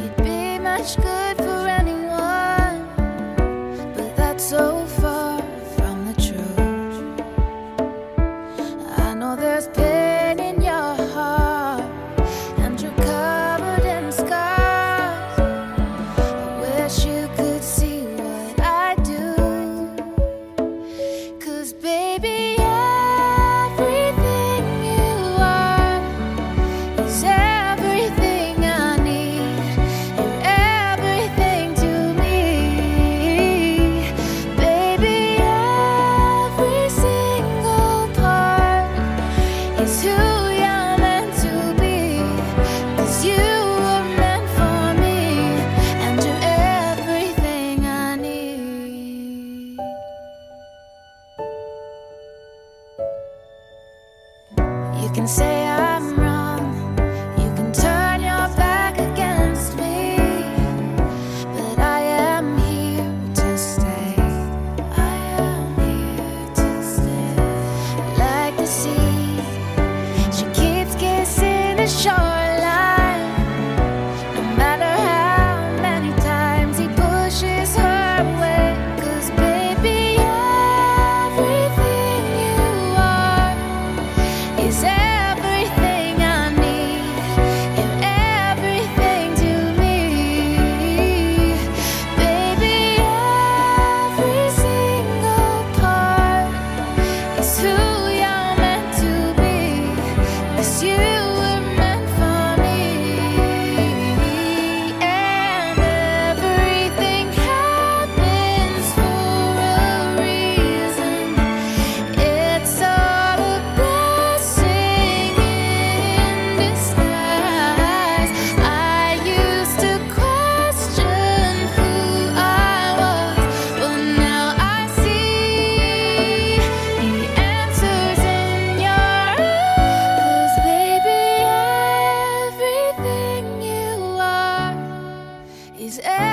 you'd be much good for anyone, but that's so far from the truth. I know there's. can say I'm wrong. You can turn your back against me. But I am here to stay. I am here to stay. Like the sea, she keeps kissing the shore. is